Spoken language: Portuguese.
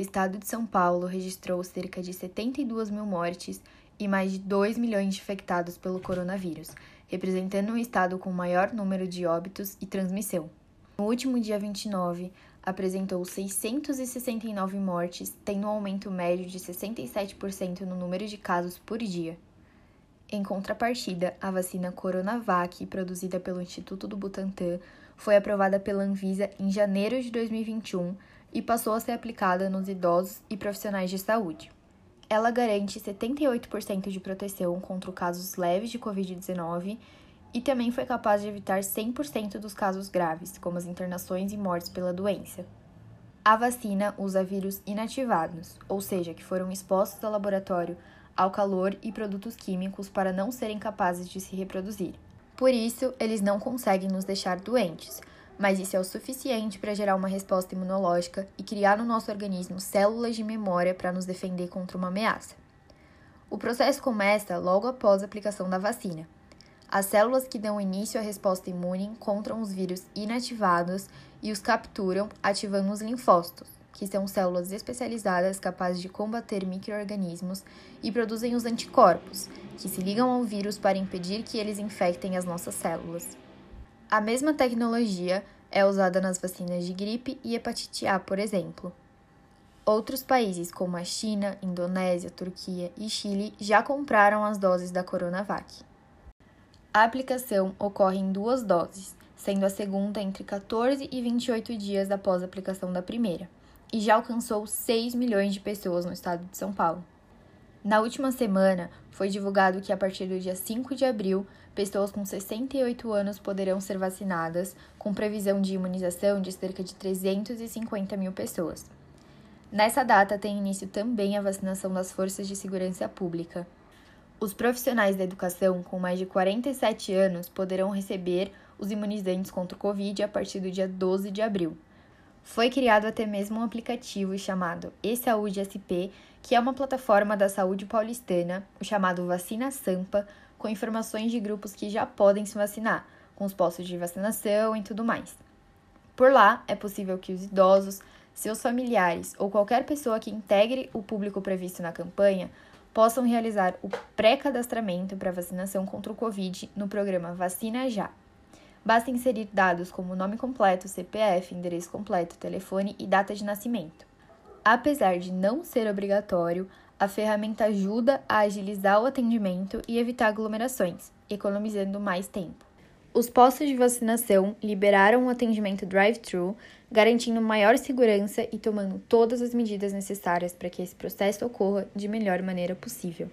estado de São Paulo registrou cerca de 72 mil mortes e mais de 2 milhões de infectados pelo coronavírus, representando o estado com maior número de óbitos e transmissão. No último dia 29, apresentou 669 mortes, tendo um aumento médio de 67% no número de casos por dia. Em contrapartida, a vacina Coronavac, produzida pelo Instituto do Butantan, foi aprovada pela Anvisa em janeiro de 2021 e passou a ser aplicada nos idosos e profissionais de saúde. Ela garante 78% de proteção contra casos leves de Covid-19 e também foi capaz de evitar 100% dos casos graves, como as internações e mortes pela doença. A vacina usa vírus inativados, ou seja, que foram expostos ao laboratório ao calor e produtos químicos para não serem capazes de se reproduzir. Por isso, eles não conseguem nos deixar doentes, mas isso é o suficiente para gerar uma resposta imunológica e criar no nosso organismo células de memória para nos defender contra uma ameaça. O processo começa logo após a aplicação da vacina. As células que dão início à resposta imune encontram os vírus inativados e os capturam, ativando os linfócitos, que são células especializadas capazes de combater microorganismos e produzem os anticorpos, que se ligam ao vírus para impedir que eles infectem as nossas células. A mesma tecnologia é usada nas vacinas de gripe e hepatite A, por exemplo. Outros países, como a China, Indonésia, Turquia e Chile, já compraram as doses da Coronavac. A aplicação ocorre em duas doses, sendo a segunda entre 14 e 28 dias após a aplicação da primeira, e já alcançou 6 milhões de pessoas no estado de São Paulo. Na última semana, foi divulgado que a partir do dia 5 de abril, pessoas com 68 anos poderão ser vacinadas, com previsão de imunização de cerca de 350 mil pessoas. Nessa data tem início também a vacinação das forças de segurança pública. Os profissionais da educação com mais de 47 anos poderão receber os imunizantes contra o Covid a partir do dia 12 de abril. Foi criado até mesmo um aplicativo chamado e-Saúde SP, que é uma plataforma da saúde paulistana, o chamado Vacina Sampa, com informações de grupos que já podem se vacinar, com os postos de vacinação e tudo mais. Por lá, é possível que os idosos, seus familiares ou qualquer pessoa que integre o público previsto na campanha possam realizar o pré-cadastramento para vacinação contra o Covid no programa Vacina Já. Basta inserir dados como nome completo, CPF, endereço completo, telefone e data de nascimento. Apesar de não ser obrigatório, a ferramenta ajuda a agilizar o atendimento e evitar aglomerações, economizando mais tempo. Os postos de vacinação liberaram o atendimento drive-thru, garantindo maior segurança e tomando todas as medidas necessárias para que esse processo ocorra de melhor maneira possível.